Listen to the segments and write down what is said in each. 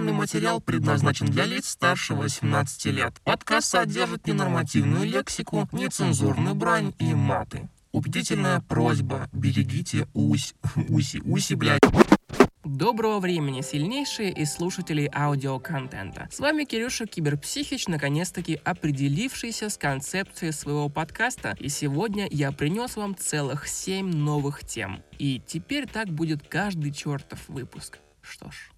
Данный материал предназначен для лиц старше 18 лет. Подкаст содержит ненормативную лексику, нецензурную брань и маты. Убедительная просьба, берегите усь, уси, уси, блядь. Доброго времени, сильнейшие из слушателей аудиоконтента. С вами Кирюша Киберпсихич, наконец-таки определившийся с концепцией своего подкаста. И сегодня я принес вам целых 7 новых тем. И теперь так будет каждый чертов выпуск. Что ж.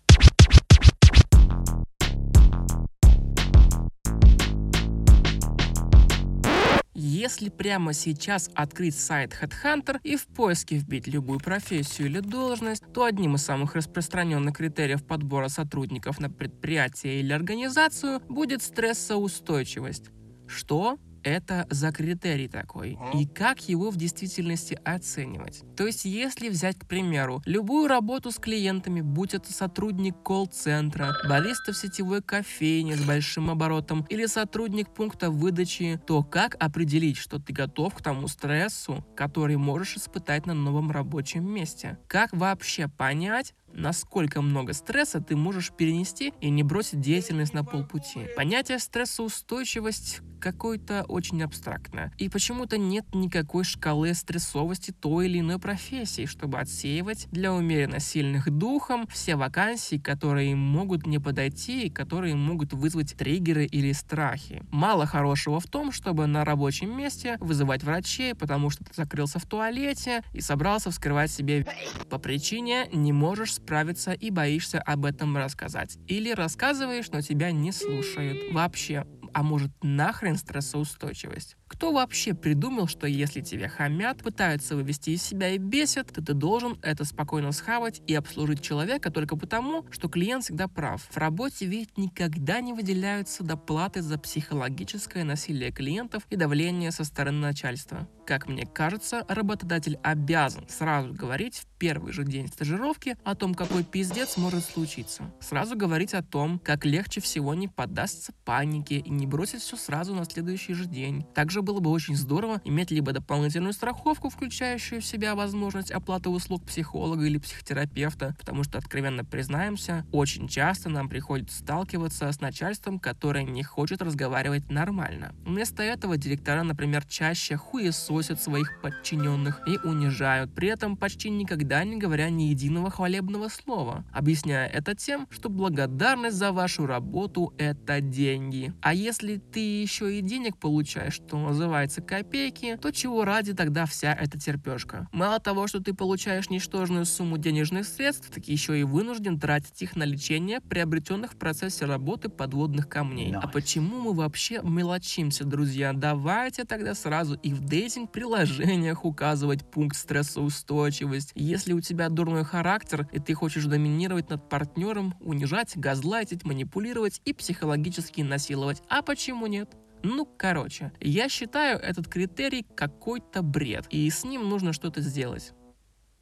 Если прямо сейчас открыть сайт Headhunter и в поиске вбить любую профессию или должность, то одним из самых распространенных критериев подбора сотрудников на предприятие или организацию будет стрессоустойчивость. Что это за критерий такой и как его в действительности оценивать. То есть, если взять, к примеру, любую работу с клиентами, будь это сотрудник колл-центра, бариста в сетевой кофейне с большим оборотом или сотрудник пункта выдачи, то как определить, что ты готов к тому стрессу, который можешь испытать на новом рабочем месте? Как вообще понять, насколько много стресса ты можешь перенести и не бросить деятельность на полпути. Понятие стрессоустойчивость какое-то очень абстрактное. И почему-то нет никакой шкалы стрессовости той или иной профессии, чтобы отсеивать для умеренно сильных духом все вакансии, которые могут не подойти и которые могут вызвать триггеры или страхи. Мало хорошего в том, чтобы на рабочем месте вызывать врачей, потому что ты закрылся в туалете и собрался вскрывать себе по причине не можешь справиться и боишься об этом рассказать. Или рассказываешь, но тебя не слушают. Вообще, а может нахрен стрессоустойчивость? Кто вообще придумал, что если тебе хамят, пытаются вывести из себя и бесят, то ты должен это спокойно схавать и обслужить человека только потому, что клиент всегда прав. В работе ведь никогда не выделяются доплаты за психологическое насилие клиентов и давление со стороны начальства. Как мне кажется, работодатель обязан сразу говорить в первый же день стажировки о том, какой пиздец может случиться. Сразу говорить о том, как легче всего не поддастся панике и не бросить все сразу на следующий же день. Также было бы очень здорово иметь либо дополнительную страховку, включающую в себя возможность оплаты услуг психолога или психотерапевта, потому что, откровенно признаемся, очень часто нам приходится сталкиваться с начальством, которое не хочет разговаривать нормально. Вместо этого директора, например, чаще хуесосят своих подчиненных и унижают, при этом почти никогда не говоря ни единого хвалебного слова, объясняя это тем, что благодарность за вашу работу – это деньги. А если ты еще и денег получаешь, то называется копейки, то чего ради тогда вся эта терпешка? Мало того, что ты получаешь ничтожную сумму денежных средств, так еще и вынужден тратить их на лечение приобретенных в процессе работы подводных камней. Nice. А почему мы вообще мелочимся, друзья? Давайте тогда сразу и в дейтинг-приложениях указывать пункт стрессоустойчивость. Если у тебя дурной характер, и ты хочешь доминировать над партнером, унижать, газлайтить, манипулировать и психологически насиловать. А почему нет? Ну, короче, я считаю этот критерий какой-то бред, и с ним нужно что-то сделать.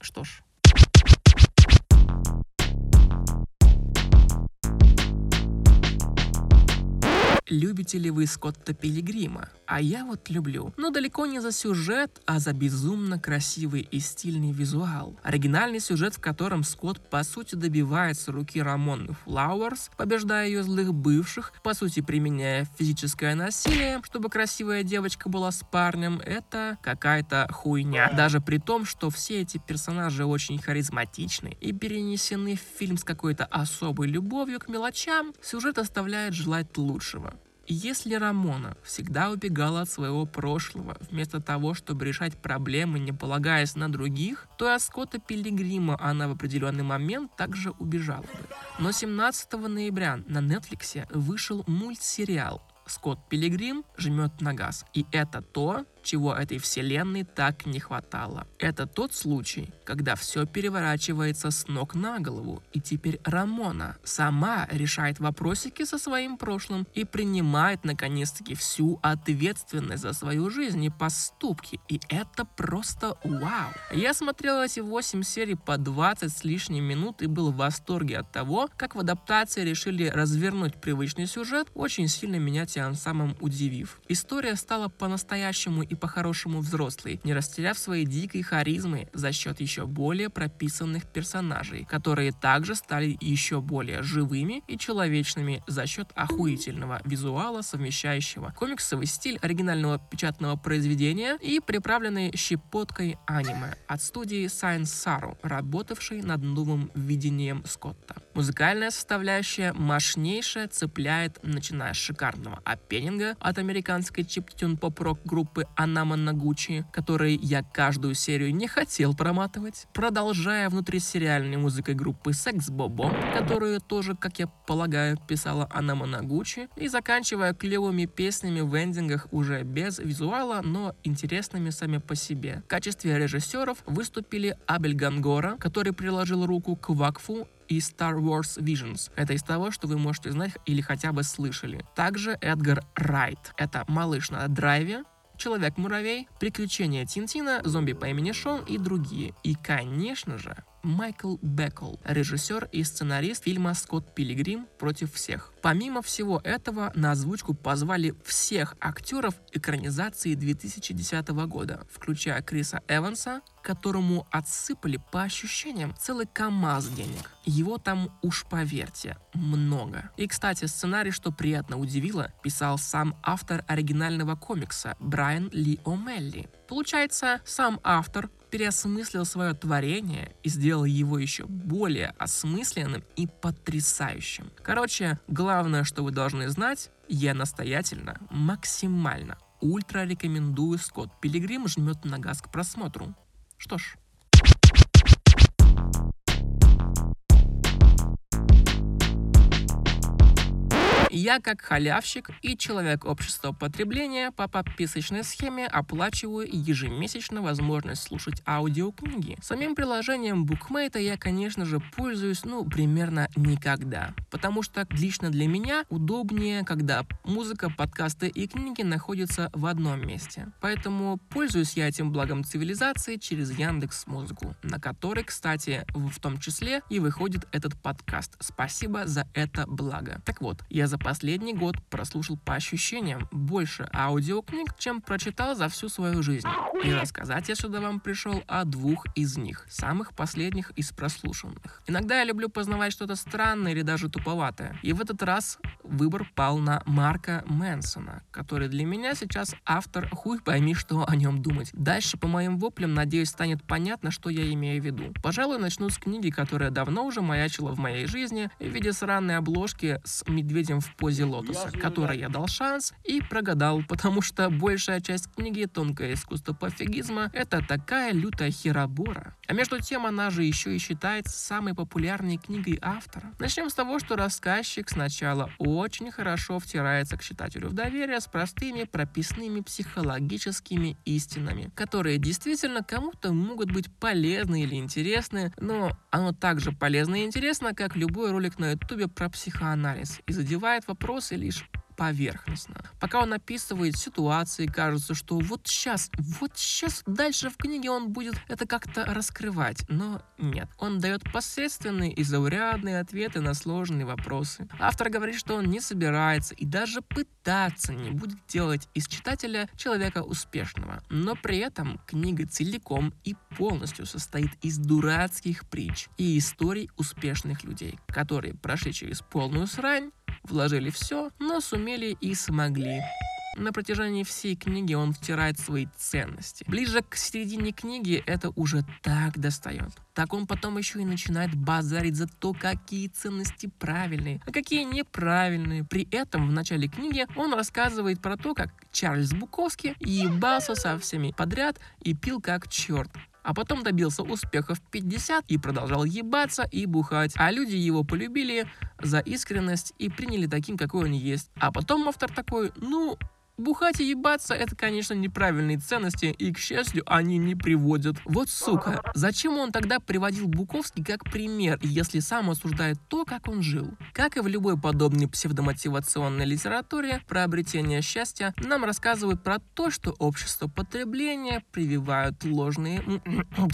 Что ж, любите ли вы Скотта Пилигрима? А я вот люблю. Но далеко не за сюжет, а за безумно красивый и стильный визуал. Оригинальный сюжет, в котором Скотт по сути добивается руки Рамоны Флауэрс, побеждая ее злых бывших, по сути применяя физическое насилие, чтобы красивая девочка была с парнем, это какая-то хуйня. Даже при том, что все эти персонажи очень харизматичны и перенесены в фильм с какой-то особой любовью к мелочам, сюжет оставляет желать лучшего. Если Рамона всегда убегала от своего прошлого, вместо того, чтобы решать проблемы, не полагаясь на других, то и от Скотта Пилигрима она в определенный момент также убежала бы. Но 17 ноября на Netflix вышел мультсериал «Скотт Пилигрим жмет на газ». И это то, чего этой вселенной так не хватало. Это тот случай, когда все переворачивается с ног на голову, и теперь Рамона сама решает вопросики со своим прошлым и принимает наконец-таки всю ответственность за свою жизнь и поступки. И это просто вау. Я смотрел эти 8 серий по 20 с лишним минут и был в восторге от того, как в адаптации решили развернуть привычный сюжет, очень сильно меня тем самым удивив. История стала по-настоящему и по-хорошему взрослый, не растеряв своей дикой харизмы за счет еще более прописанных персонажей, которые также стали еще более живыми и человечными за счет охуительного визуала, совмещающего комиксовый стиль оригинального печатного произведения и приправленный щепоткой аниме от студии Science Saru, работавшей над новым видением Скотта. Музыкальная составляющая мощнейшая цепляет, начиная с шикарного опенинга от американской чиптюн поп-рок группы Анама Нагучи, который я каждую серию не хотел проматывать, продолжая внутрисериальной музыкой группы Секс Бобо, которую тоже, как я полагаю, писала Анама Нагучи, и заканчивая клевыми песнями в эндингах уже без визуала, но интересными сами по себе. В качестве режиссеров выступили Абель Гангора, который приложил руку к Вакфу и Star Wars Visions. Это из того, что вы можете знать или хотя бы слышали. Также Эдгар Райт. Это «Малыш на драйве», Человек-муравей, Приключения Тинтина, Зомби по имени Шон и другие. И, конечно же, Майкл Бекл, режиссер и сценарист фильма «Скотт Пилигрим против всех». Помимо всего этого, на озвучку позвали всех актеров экранизации 2010 года, включая Криса Эванса, которому отсыпали по ощущениям целый КАМАЗ денег. Его там, уж поверьте, много. И, кстати, сценарий, что приятно удивило, писал сам автор оригинального комикса Брайан Ли О'Мелли. Получается, сам автор переосмыслил свое творение и сделал его еще более осмысленным и потрясающим. Короче, главное, что вы должны знать, я настоятельно, максимально, ультра рекомендую Скотт Пилигрим жмет на газ к просмотру. Что ж, Я как халявщик и человек общества потребления по подписочной схеме оплачиваю ежемесячно возможность слушать аудиокниги. Самим приложением Bookmate я, конечно же, пользуюсь, ну, примерно никогда. Потому что лично для меня удобнее, когда музыка, подкасты и книги находятся в одном месте. Поэтому пользуюсь я этим благом цивилизации через Яндекс Музыку, на который, кстати, в том числе и выходит этот подкаст. Спасибо за это благо. Так вот, я за последний год прослушал по ощущениям больше аудиокниг, чем прочитал за всю свою жизнь. И рассказать я сюда вам пришел о двух из них, самых последних из прослушанных. Иногда я люблю познавать что-то странное или даже туповатое. И в этот раз выбор пал на Марка Мэнсона, который для меня сейчас автор хуй пойми, что о нем думать. Дальше по моим воплям, надеюсь, станет понятно, что я имею в виду. Пожалуй, начну с книги, которая давно уже маячила в моей жизни в виде сраной обложки с медведем в позе лотоса, которой я дал шанс и прогадал, потому что большая часть книги «Тонкое искусство пофигизма» — это такая лютая херобора. А между тем она же еще и считается самой популярной книгой автора. Начнем с того, что рассказчик сначала очень хорошо втирается к читателю в доверие с простыми прописными психологическими истинами, которые действительно кому-то могут быть полезны или интересны, но оно также полезно и интересно, как любой ролик на ютубе про психоанализ и задевает вопросы лишь поверхностно. Пока он описывает ситуации, кажется, что вот сейчас, вот сейчас дальше в книге он будет это как-то раскрывать. Но нет, он дает посредственные и заурядные ответы на сложные вопросы. Автор говорит, что он не собирается и даже пытаться не будет делать из читателя человека успешного. Но при этом книга целиком и полностью состоит из дурацких притч и историй успешных людей, которые прошли через полную срань, вложили все, но сумели и смогли. На протяжении всей книги он втирает свои ценности. Ближе к середине книги это уже так достает. Так он потом еще и начинает базарить за то, какие ценности правильные, а какие неправильные. При этом в начале книги он рассказывает про то, как Чарльз Буковский ебался со всеми подряд и пил как черт а потом добился успеха в 50 и продолжал ебаться и бухать. А люди его полюбили за искренность и приняли таким, какой он есть. А потом автор такой, ну, Бухать и ебаться — это, конечно, неправильные ценности, и, к счастью, они не приводят. Вот сука, зачем он тогда приводил Буковский как пример, если сам осуждает то, как он жил? Как и в любой подобной псевдомотивационной литературе, про обретение счастья нам рассказывают про то, что общество потребления прививают ложные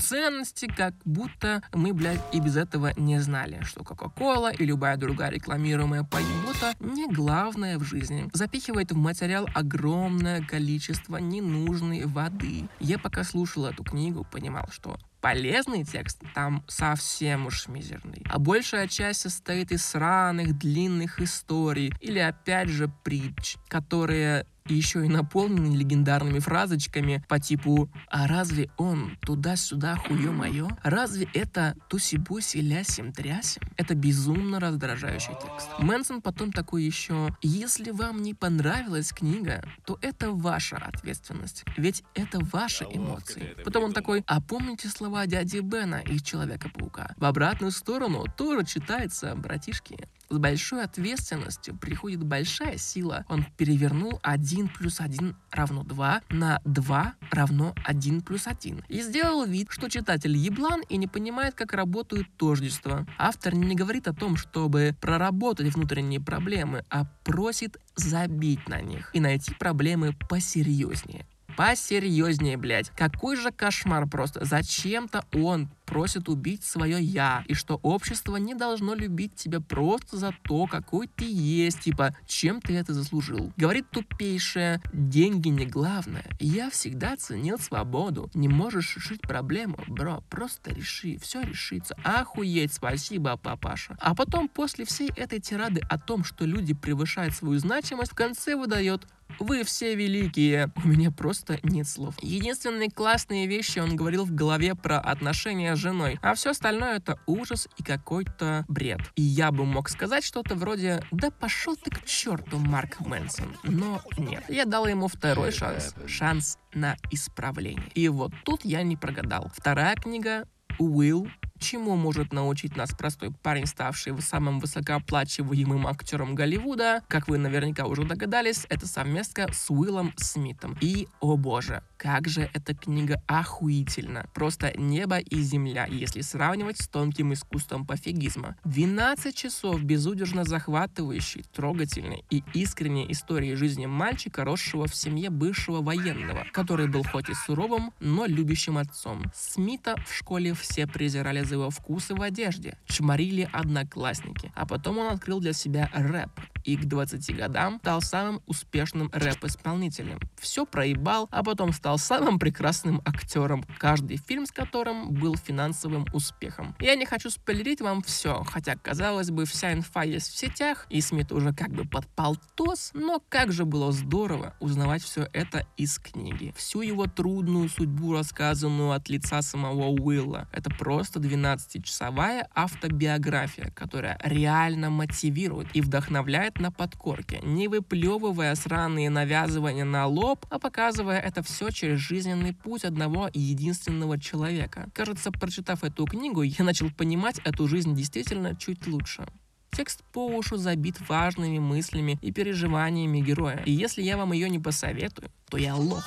ценности, как будто мы, блядь, и без этого не знали, что Кока-Кола и любая другая рекламируемая поебота не главное в жизни. Запихивает в материал огромное огромное количество ненужной воды. Я пока слушал эту книгу, понимал, что полезный текст там совсем уж мизерный. А большая часть состоит из сраных длинных историй или опять же притч, которые еще и наполнены легендарными фразочками по типу «А разве он туда-сюда хуё моё? Разве это туси-буси лясим-трясим?» Это безумно раздражающий текст. Мэнсон потом такой еще «Если вам не понравилась книга, то это ваша ответственность, ведь это ваши эмоции». Потом он такой «А помните слова дяди Бена из Человека-паука? В обратную сторону тоже читается, братишки». С большой ответственностью приходит большая сила. Он перевернул 1 плюс 1 равно 2 на 2 равно 1 плюс 1. И сделал вид, что читатель еблан и не понимает, как работают тождества. Автор не говорит о том, чтобы проработать внутренние проблемы, а просит забить на них и найти проблемы посерьезнее посерьезнее, блядь. Какой же кошмар просто. Зачем-то он просит убить свое «я», и что общество не должно любить тебя просто за то, какой ты есть, типа, чем ты это заслужил. Говорит тупейшее, деньги не главное. Я всегда ценил свободу. Не можешь решить проблему, бро, просто реши, все решится. Охуеть, спасибо, папаша. А потом, после всей этой тирады о том, что люди превышают свою значимость, в конце выдает вы все великие. У меня просто нет слов. Единственные классные вещи он говорил в голове про отношения с женой, а все остальное это ужас и какой-то бред. И я бы мог сказать что-то вроде «Да пошел ты к черту, Марк Мэнсон». Но нет. Я дал ему второй шанс. Шанс на исправление. И вот тут я не прогадал. Вторая книга Уилл Чему может научить нас простой парень, ставший самым высокооплачиваемым актером Голливуда? Как вы наверняка уже догадались, это совместка с Уиллом Смитом. И, о боже, как же эта книга охуительна. Просто небо и земля, если сравнивать с тонким искусством пофигизма. 12 часов безудержно захватывающей, трогательной и искренней истории жизни мальчика, росшего в семье бывшего военного, который был хоть и суровым, но любящим отцом. Смита в школе все презирали за его вкусы в одежде, чморили одноклассники. А потом он открыл для себя рэп и к 20 годам стал самым успешным рэп-исполнителем. Все проебал, а потом стал самым прекрасным актером, каждый фильм с которым был финансовым успехом. Я не хочу спойлерить вам все, хотя, казалось бы, вся инфа есть в сетях, и Смит уже как бы под полтос, но как же было здорово узнавать все это из книги. Всю его трудную судьбу, рассказанную от лица самого Уилла. Это просто 12-часовая автобиография, которая реально мотивирует и вдохновляет на подкорке, не выплевывая сраные навязывания на лоб, а показывая это все через жизненный путь одного единственного человека. Кажется, прочитав эту книгу, я начал понимать эту жизнь действительно чуть лучше. Текст по уши забит важными мыслями и переживаниями героя. И если я вам ее не посоветую, то я лох.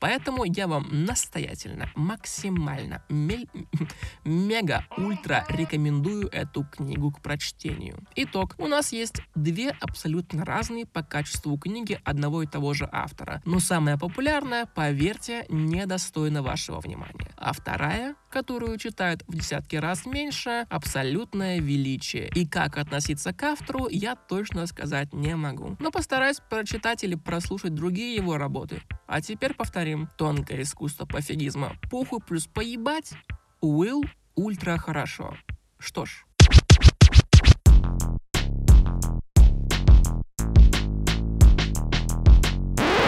Поэтому я вам настоятельно, максимально, мега-ультра рекомендую эту книгу к прочтению. Итог. У нас есть две абсолютно разные по качеству книги одного и того же автора. Но самая популярная, поверьте, недостойна вашего внимания. А вторая, которую читают в десятки раз меньше, абсолютное величие. И как относиться к автору, я точно сказать не могу. Но постараюсь прочитать или прослушать другие его работы. А теперь повторим. Тонкое искусство пофигизма. Похуй плюс поебать. Уилл ультра хорошо. Что ж,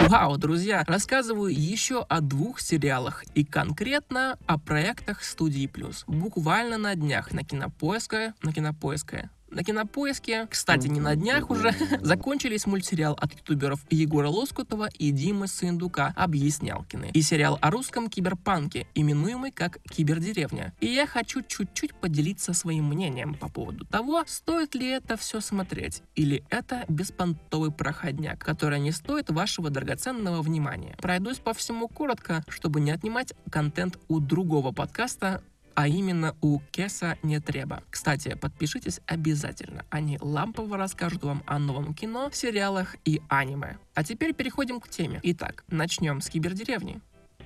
Вау, друзья, рассказываю еще о двух сериалах и конкретно о проектах студии Плюс. Буквально на днях на Кинопоиске, на Кинопоиске, на кинопоиске, кстати, не на днях уже, закончились мультсериал от ютуберов Егора Лоскутова и Димы Сындука «Объяснялкины» и сериал о русском киберпанке, именуемый как «Кибердеревня». И я хочу чуть-чуть поделиться своим мнением по поводу того, стоит ли это все смотреть, или это беспонтовый проходняк, который не стоит вашего драгоценного внимания. Пройдусь по всему коротко, чтобы не отнимать контент у другого подкаста а именно у Кеса не треба. Кстати, подпишитесь обязательно. Они лампово расскажут вам о новом кино, сериалах и аниме. А теперь переходим к теме. Итак, начнем с кибердеревни.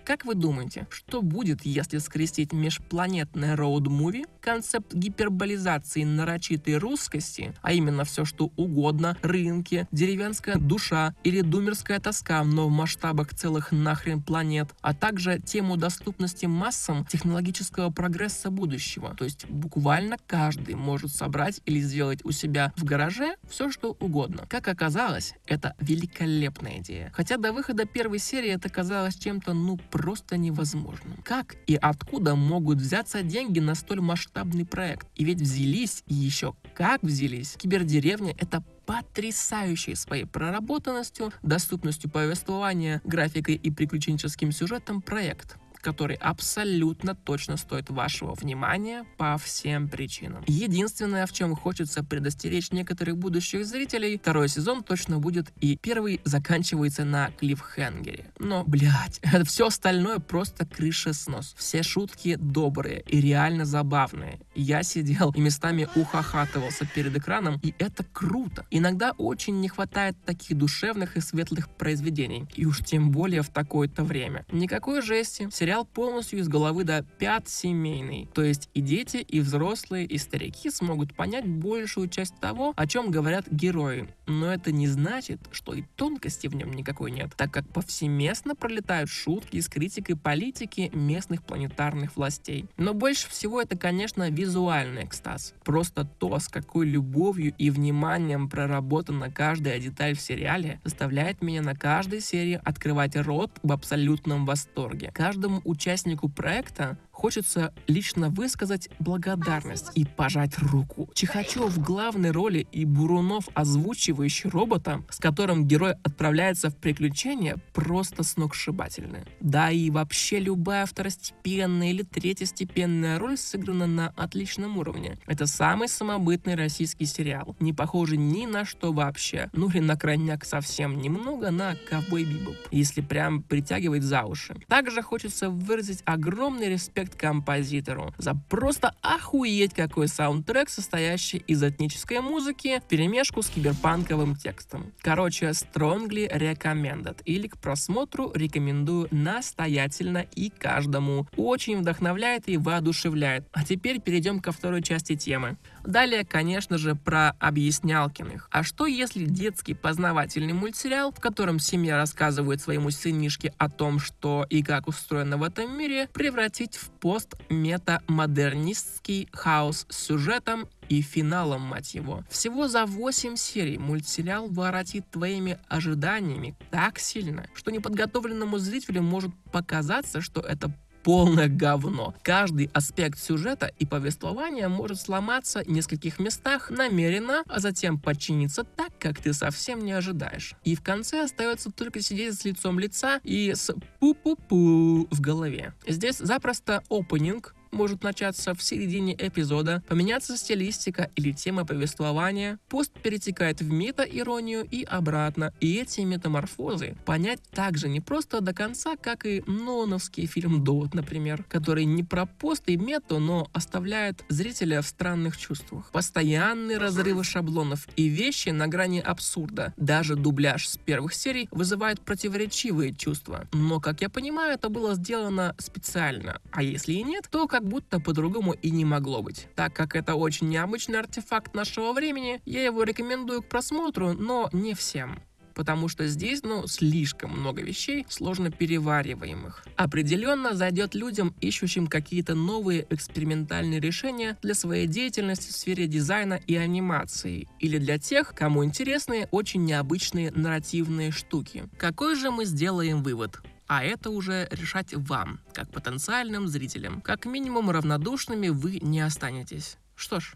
Как вы думаете, что будет, если скрестить межпланетное роуд-муви, концепт гиперболизации нарочитой русскости, а именно все что угодно, рынки, деревенская душа или думерская тоска, но в масштабах целых нахрен планет, а также тему доступности массам технологического прогресса будущего. То есть буквально каждый может собрать или сделать у себя в гараже все что угодно. Как оказалось, это великолепная идея. Хотя до выхода первой серии это казалось чем-то ну просто невозможным. Как и откуда могут взяться деньги на столь масштабный проект? И ведь взялись, и еще как взялись. Кибердеревня — это потрясающий своей проработанностью, доступностью повествования, графикой и приключенческим сюжетом проект который абсолютно точно стоит вашего внимания по всем причинам. Единственное, в чем хочется предостеречь некоторых будущих зрителей, второй сезон точно будет и первый заканчивается на клиффхенгере. Но, блядь, все остальное просто крыша снос. Все шутки добрые и реально забавные. Я сидел и местами ухахатывался перед экраном, и это круто. Иногда очень не хватает таких душевных и светлых произведений. И уж тем более в такое-то время. Никакой жести. Сериал сериал полностью из головы до пят семейный. То есть и дети, и взрослые, и старики смогут понять большую часть того, о чем говорят герои. Но это не значит, что и тонкости в нем никакой нет, так как повсеместно пролетают шутки с критикой политики местных планетарных властей. Но больше всего это, конечно, визуальный экстаз. Просто то, с какой любовью и вниманием проработана каждая деталь в сериале, заставляет меня на каждой серии открывать рот в абсолютном восторге. Каждому участнику проекта хочется лично высказать благодарность и пожать руку. Чихачев в главной роли и Бурунов, озвучивающий робота, с которым герой отправляется в приключения, просто сногсшибательны. Да и вообще любая второстепенная или третьестепенная роль сыграна на отличном уровне. Это самый самобытный российский сериал, не похожий ни на что вообще, ну или на крайняк совсем немного на Ковбой Бибоп, если прям притягивает за уши. Также хочется выразить огромный респект респект композитору за просто охуеть какой саундтрек, состоящий из этнической музыки в перемешку с киберпанковым текстом. Короче, strongly recommended или к просмотру рекомендую настоятельно и каждому. Очень вдохновляет и воодушевляет. А теперь перейдем ко второй части темы. Далее, конечно же, про объяснялкиных. А что если детский познавательный мультсериал, в котором семья рассказывает своему сынишке о том, что и как устроено в этом мире, превратить в пост-метамодернистский хаос с сюжетом и финалом, мать его. Всего за 8 серий мультсериал воротит твоими ожиданиями так сильно, что неподготовленному зрителю может показаться, что это полное говно. Каждый аспект сюжета и повествования может сломаться в нескольких местах намеренно, а затем подчиниться так, как ты совсем не ожидаешь. И в конце остается только сидеть с лицом лица и с пу-пу-пу в голове. Здесь запросто опенинг, может начаться в середине эпизода, поменяться стилистика или тема повествования, пост перетекает в мета-иронию и обратно, и эти метаморфозы понять также не просто до конца, как и Ноновский фильм «Дот», например, который не про пост и мету, но оставляет зрителя в странных чувствах. Постоянные разрывы шаблонов и вещи на грани абсурда. Даже дубляж с первых серий вызывает противоречивые чувства. Но, как я понимаю, это было сделано специально. А если и нет, то как будто по-другому и не могло быть. Так как это очень необычный артефакт нашего времени, я его рекомендую к просмотру, но не всем потому что здесь, ну, слишком много вещей, сложно перевариваемых. Определенно зайдет людям, ищущим какие-то новые экспериментальные решения для своей деятельности в сфере дизайна и анимации, или для тех, кому интересны очень необычные нарративные штуки. Какой же мы сделаем вывод? А это уже решать вам, как потенциальным зрителям. Как минимум равнодушными вы не останетесь. Что ж,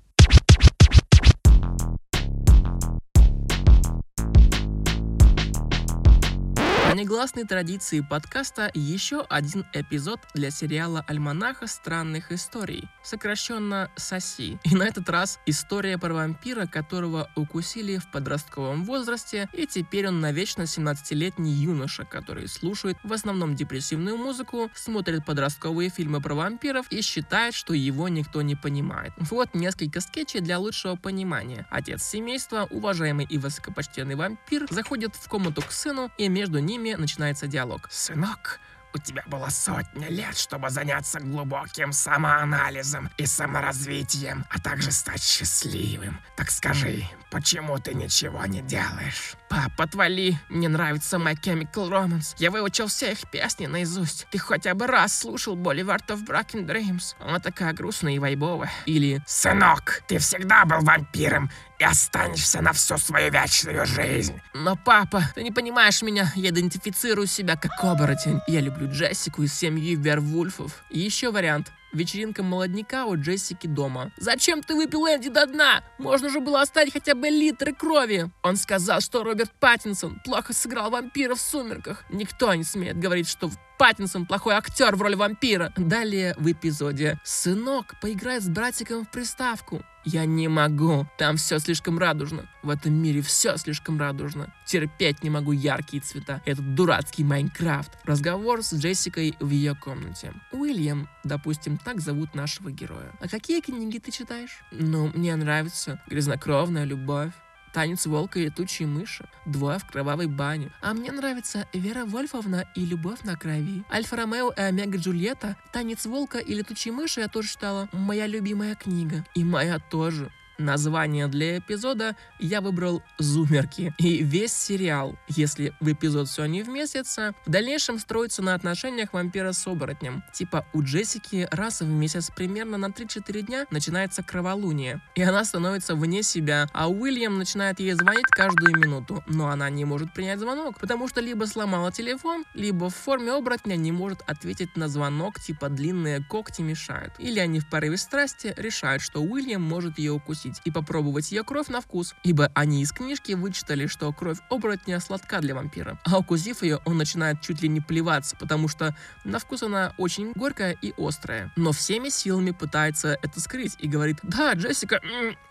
По негласной традиции подкаста еще один эпизод для сериала «Альманаха странных историй», сокращенно «СОСИ». И на этот раз история про вампира, которого укусили в подростковом возрасте, и теперь он навечно 17-летний юноша, который слушает в основном депрессивную музыку, смотрит подростковые фильмы про вампиров и считает, что его никто не понимает. Вот несколько скетчей для лучшего понимания. Отец семейства, уважаемый и высокопочтенный вампир, заходит в комнату к сыну, и между ними начинается диалог. «Сынок, У тебя было сотни лет, чтобы заняться глубоким самоанализом и саморазвитием, а также стать счастливым. Так скажи, почему ты ничего не делаешь? Папа, отвали. Мне нравится My Chemical Romance. Я выучил все их песни наизусть. Ты хотя бы раз слушал Boulevard of Broken Dreams? Она такая грустная и вайбовая. Или Сынок, ты всегда был вампиром и останешься на всю свою вечную жизнь. Но, папа, ты не понимаешь меня. Я идентифицирую себя как оборотень. Я люблю Джессику из семьи Вервульфов. И еще вариант. Вечеринка молодняка у Джессики дома. «Зачем ты выпил Энди до дна? Можно же было оставить хотя бы литры крови!» Он сказал, что Роберт Паттинсон плохо сыграл вампира в «Сумерках». Никто не смеет говорить, что Паттинсон плохой актер в роли вампира. Далее в эпизоде «Сынок, поиграй с братиком в приставку». Я не могу. Там все слишком радужно. В этом мире все слишком радужно. Терпеть не могу яркие цвета. Этот дурацкий Майнкрафт. Разговор с Джессикой в ее комнате. Уильям, допустим, так зовут нашего героя. А какие книги ты читаешь? Ну, мне нравится «Грязнокровная любовь», Танец волка и летучей мыши. Двое в кровавой бане. А мне нравится Вера Вольфовна и Любовь на крови. Альфа Ромео и Омега Джульетта. Танец волка и летучей мыши я тоже читала. Моя любимая книга. И моя тоже. Название для эпизода я выбрал «Зумерки». И весь сериал, если в эпизод все не вместится, в дальнейшем строится на отношениях вампира с оборотнем. Типа у Джессики раз в месяц примерно на 3-4 дня начинается кроволуние, и она становится вне себя, а Уильям начинает ей звонить каждую минуту, но она не может принять звонок, потому что либо сломала телефон, либо в форме оборотня не может ответить на звонок, типа длинные когти мешают. Или они в порыве страсти решают, что Уильям может ее укусить и попробовать ее кровь на вкус, ибо они из книжки вычитали, что кровь оборотня сладка для вампира. А укусив ее, он начинает чуть ли не плеваться, потому что на вкус она очень горькая и острая. Но всеми силами пытается это скрыть и говорит, да, Джессика,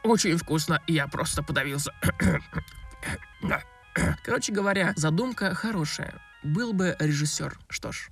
очень вкусно, я просто подавился. Короче говоря, задумка хорошая. Был бы режиссер. Что ж.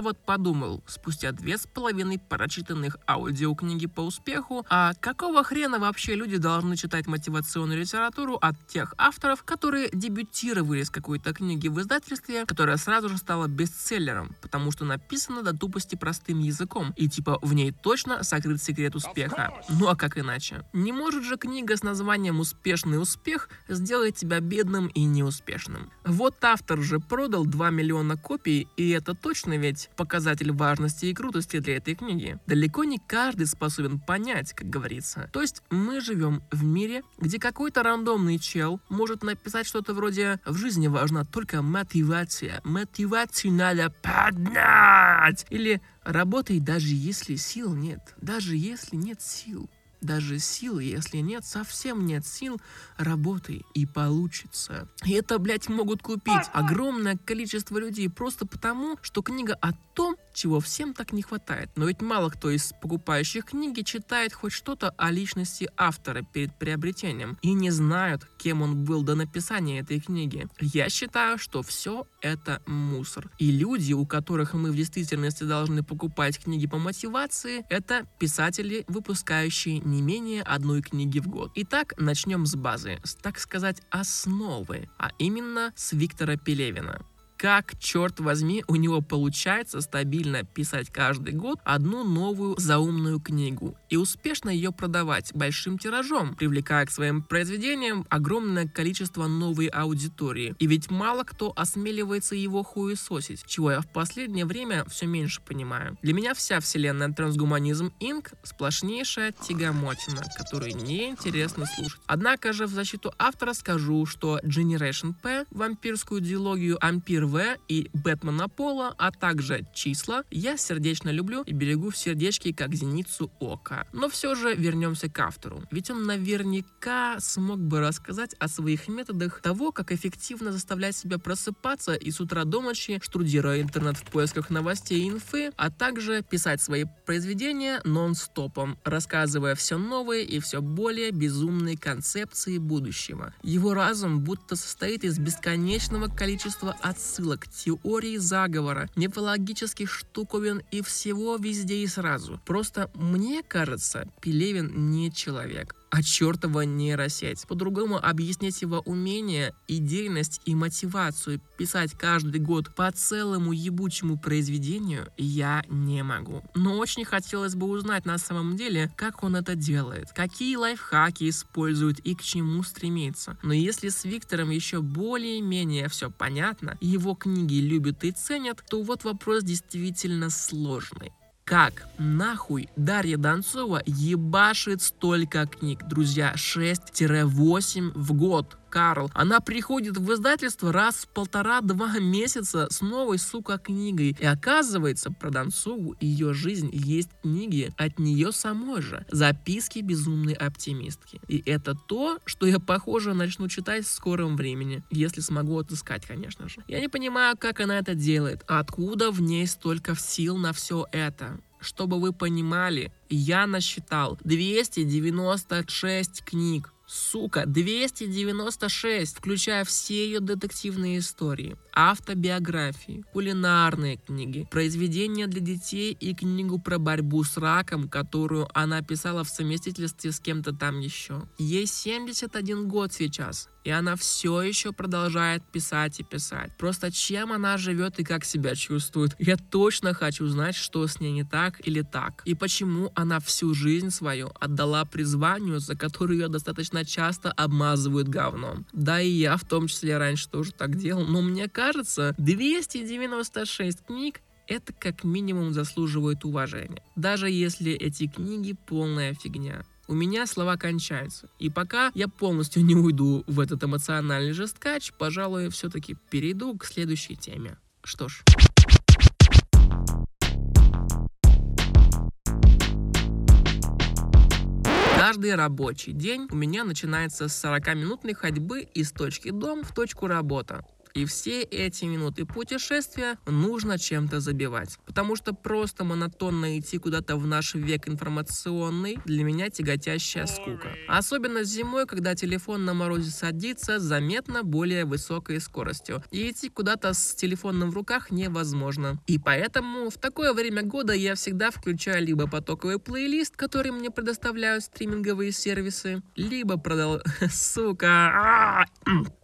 Вот подумал, спустя две с половиной прочитанных аудиокниги по успеху, а какого хрена вообще люди должны читать мотивационную литературу от тех авторов, которые дебютировали с какой-то книги в издательстве, которая сразу же стала бестселлером, потому что написана до тупости простым языком, и типа в ней точно сокрыт секрет успеха. Ну а как иначе? Не может же книга с названием «Успешный успех» сделать тебя бедным и неуспешным. Вот автор же продал 2 миллиона копий, и это точно ведь показатель важности и крутости для этой книги. Далеко не каждый способен понять, как говорится. То есть мы живем в мире, где какой-то рандомный чел может написать что-то вроде «В жизни важна только мотивация, мотивацию надо поднять» или «Работай даже если сил нет, даже если нет сил». Даже сил, если нет, совсем нет сил, работай и получится. И это, блядь, могут купить огромное количество людей просто потому, что книга о том, чего всем так не хватает. Но ведь мало кто из покупающих книги читает хоть что-то о личности автора перед приобретением и не знают, кем он был до написания этой книги. Я считаю, что все это мусор. И люди, у которых мы в действительности должны покупать книги по мотивации, это писатели, выпускающие не менее одной книги в год. Итак, начнем с базы, с, так сказать, основы, а именно с Виктора Пелевина как, черт возьми, у него получается стабильно писать каждый год одну новую заумную книгу и успешно ее продавать большим тиражом, привлекая к своим произведениям огромное количество новой аудитории. И ведь мало кто осмеливается его хуесосить, чего я в последнее время все меньше понимаю. Для меня вся вселенная Трансгуманизм Инк сплошнейшая тягомотина, которую неинтересно слушать. Однако же в защиту автора скажу, что Generation P, вампирскую диалогию Ампир В и Бэтмена Пола, а также числа, я сердечно люблю и берегу в сердечке как зеницу ока. Но все же вернемся к автору. Ведь он наверняка смог бы рассказать о своих методах того, как эффективно заставлять себя просыпаться и с утра до ночи, штудируя интернет в поисках новостей и инфы, а также писать свои произведения нон-стопом, рассказывая все новые и все более безумные концепции будущего. Его разум будто состоит из бесконечного количества отсылок, теорий заговора, мифологических штуковин и всего везде и сразу. Просто мне кажется, Пелевин не человек. А чертова нейросеть. По-другому объяснить его умение, идейность и мотивацию писать каждый год по целому ебучему произведению я не могу. Но очень хотелось бы узнать на самом деле, как он это делает, какие лайфхаки использует и к чему стремится. Но если с Виктором еще более-менее все понятно, его книги любят и ценят, то вот вопрос действительно сложный. Как нахуй Дарья Донцова ебашит столько книг, друзья? 6-8 в год. Карл. Она приходит в издательство раз в полтора-два месяца с новой, сука, книгой. И оказывается, про Донцову и ее жизнь есть книги от нее самой же. Записки безумной оптимистки. И это то, что я, похоже, начну читать в скором времени. Если смогу отыскать, конечно же. Я не понимаю, как она это делает. Откуда в ней столько сил на все это? Чтобы вы понимали, я насчитал 296 книг. Сука, 296, включая все ее детективные истории, автобиографии, кулинарные книги, произведения для детей и книгу про борьбу с раком, которую она писала в совместительстве с кем-то там еще. Ей 71 год сейчас, и она все еще продолжает писать и писать. Просто чем она живет и как себя чувствует. Я точно хочу знать, что с ней не так или так. И почему она всю жизнь свою отдала призванию, за которую ее достаточно часто обмазывают говном. Да и я в том числе раньше тоже так делал. Но мне кажется, 296 книг это как минимум заслуживает уважения. Даже если эти книги полная фигня у меня слова кончаются. И пока я полностью не уйду в этот эмоциональный жесткач, пожалуй, все-таки перейду к следующей теме. Что ж. Каждый рабочий день у меня начинается с 40-минутной ходьбы из точки дом в точку работа. И все эти минуты путешествия нужно чем-то забивать. Потому что просто монотонно идти куда-то в наш век информационный для меня тяготящая скука. Особенно зимой, когда телефон на морозе садится заметно более высокой скоростью. И идти куда-то с телефоном в руках невозможно. И поэтому в такое время года я всегда включаю либо потоковый плейлист, который мне предоставляют стриминговые сервисы, либо продал... Сука!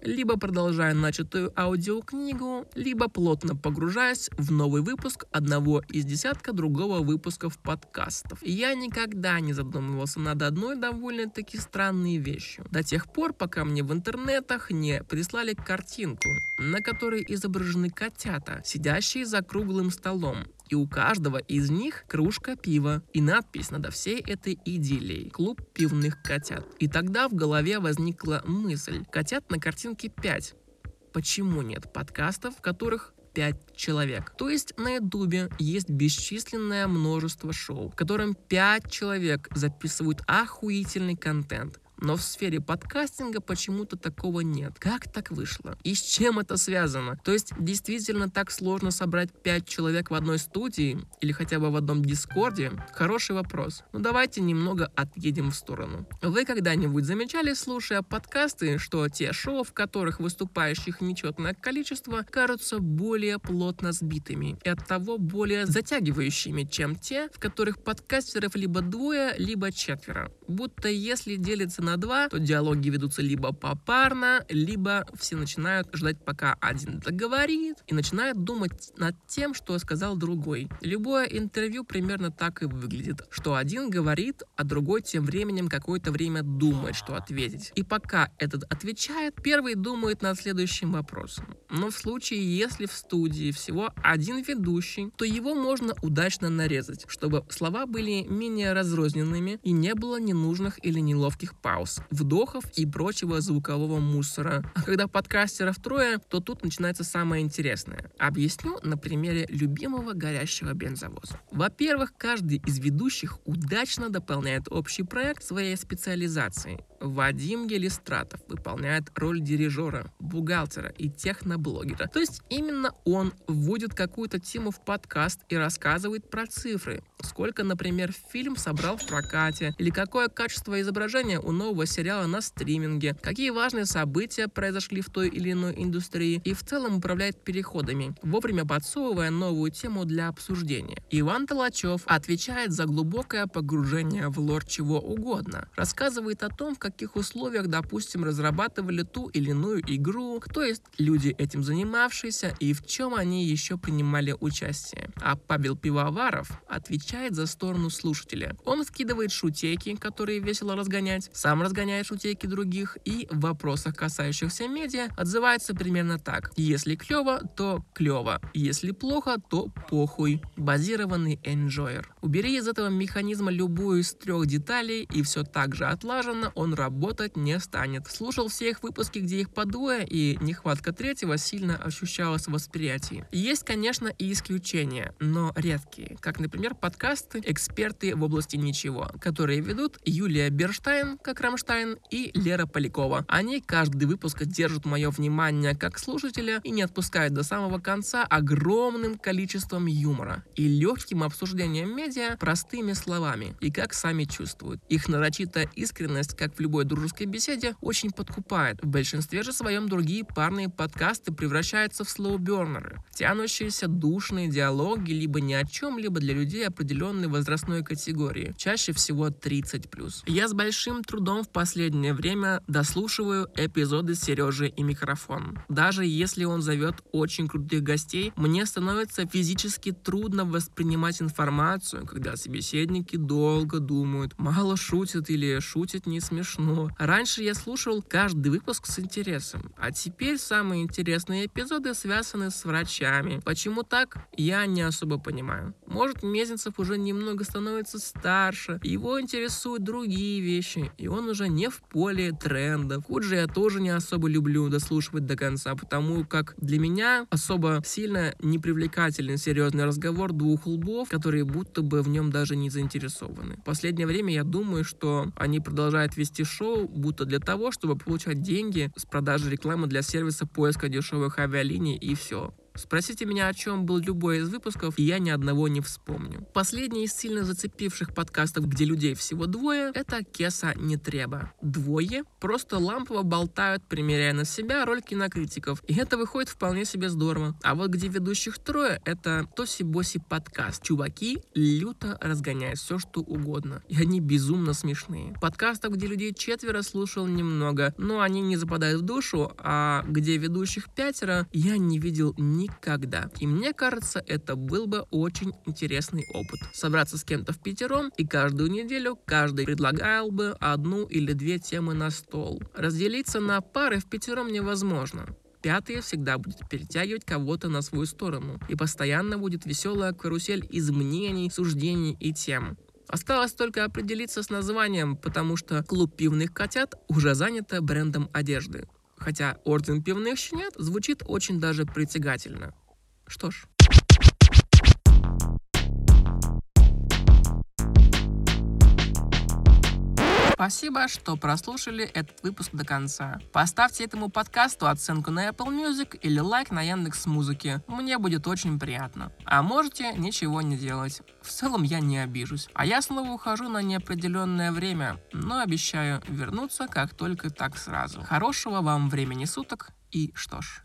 Либо продолжаю начатую аудиокнигу, либо плотно погружаясь в новый выпуск одного из десятка другого выпусков подкастов. Я никогда не задумывался над одной довольно-таки странной вещью. До тех пор, пока мне в интернетах не прислали картинку, на которой изображены котята, сидящие за круглым столом, и у каждого из них кружка пива и надпись над всей этой идиллией «Клуб пивных котят». И тогда в голове возникла мысль «Котят на картинке 5» почему нет подкастов, в которых 5 человек. То есть на Ютубе есть бесчисленное множество шоу, в котором 5 человек записывают охуительный контент. Но в сфере подкастинга почему-то такого нет. Как так вышло? И с чем это связано? То есть действительно так сложно собрать 5 человек в одной студии или хотя бы в одном дискорде? Хороший вопрос. Но ну, давайте немного отъедем в сторону. Вы когда-нибудь замечали, слушая подкасты, что те шоу, в которых выступающих нечетное количество, кажутся более плотно сбитыми и оттого более затягивающими, чем те, в которых подкастеров либо двое, либо четверо. Будто если делиться на два, то диалоги ведутся либо попарно, либо все начинают ждать, пока один договорит, и начинают думать над тем, что сказал другой. Любое интервью примерно так и выглядит, что один говорит, а другой тем временем какое-то время думает, что ответить. И пока этот отвечает, первый думает над следующим вопросом. Но в случае, если в студии всего один ведущий, то его можно удачно нарезать, чтобы слова были менее разрозненными и не было ненужных или неловких пауз пауз, вдохов и прочего звукового мусора. А когда подкастеров трое, то тут начинается самое интересное. Объясню на примере любимого горящего бензовоза. Во-первых, каждый из ведущих удачно дополняет общий проект своей специализации. Вадим Елистратов выполняет роль дирижера, бухгалтера и техноблогера. То есть именно он вводит какую-то тему в подкаст и рассказывает про цифры. Сколько, например, фильм собрал в прокате, или какое качество изображения у нового сериала на стриминге, какие важные события произошли в той или иной индустрии и в целом управляет переходами, вовремя подсовывая новую тему для обсуждения. Иван Толачев отвечает за глубокое погружение в лор чего угодно, рассказывает о том, в каких условиях, допустим, разрабатывали ту или иную игру, кто есть люди этим занимавшиеся и в чем они еще принимали участие. А Павел Пивоваров отвечает за сторону слушателя. Он вкидывает шутейки, которые весело разгонять, сам разгоняет шутейки других и в вопросах, касающихся медиа, отзывается примерно так. Если клево, то клево. Если плохо, то похуй. Базированный enjoyer. Убери из этого механизма любую из трех деталей, и все так же отлаженно он работать не станет. Слушал все их выпуски, где их по двое, и нехватка третьего сильно ощущалась в восприятии. Есть, конечно, и исключения, но редкие, как, например, подкасты «Эксперты в области ничего», которые ведут Юлия Берштайн, как Рамштайн, и Лера Полякова. Они каждый выпуск держат мое внимание как слушателя и не отпускают до самого конца огромным количеством юмора и легким обсуждением медиа простыми словами и как сами чувствуют. Их нарочитая искренность, как в любой дружеской беседе, очень подкупает. В большинстве же своем другие парные подкасты превращаются в слоубернеры, тянущиеся душные диалоги либо ни о чем, либо для людей определенной возрастной категории, чаще всего 30+. Я с большим трудом в последнее время дослушиваю эпизоды Сережи и микрофон. Даже если он зовет очень крутых гостей, мне становится физически трудно воспринимать информацию, когда собеседники долго думают, мало шутят или шутят не смешно. Раньше я слушал каждый выпуск с интересом, а теперь самые интересные эпизоды связаны с врачами. Почему так, я не особо понимаю. Может, Мезенцев уже немного становится старше, его интересуют другие вещи, и он уже не в поле трендов. Хуже я тоже не особо люблю дослушивать до конца, потому как для меня особо сильно непривлекательный серьезный разговор двух лбов, которые будто бы в нем даже не заинтересованы. В последнее время я думаю, что они продолжают вести шоу, будто для того, чтобы получать деньги с продажи рекламы для сервиса поиска дешевых авиалиний и все. Спросите меня, о чем был любой из выпусков, и я ни одного не вспомню. Последний из сильно зацепивших подкастов, где людей всего двое, это Кеса не треба. Двое просто лампово болтают, примеряя на себя роль кинокритиков, и это выходит вполне себе здорово. А вот где ведущих трое, это Тоси-Боси подкаст. Чуваки люто разгоняют все, что угодно, и они безумно смешные. Подкастов, где людей четверо, слушал немного, но они не западают в душу, а где ведущих пятеро, я не видел ни никогда. И мне кажется, это был бы очень интересный опыт. Собраться с кем-то в пятером и каждую неделю каждый предлагал бы одну или две темы на стол. Разделиться на пары в пятером невозможно. Пятый всегда будет перетягивать кого-то на свою сторону, и постоянно будет веселая карусель из мнений, суждений и тем. Осталось только определиться с названием, потому что клуб пивных котят уже занято брендом одежды хотя Орден Пивных Щенят звучит очень даже притягательно. Что ж, Спасибо, что прослушали этот выпуск до конца. Поставьте этому подкасту оценку на Apple Music или лайк на Яндекс Музыке. Мне будет очень приятно. А можете ничего не делать. В целом я не обижусь. А я снова ухожу на неопределенное время, но обещаю вернуться как только так сразу. Хорошего вам времени суток и что ж.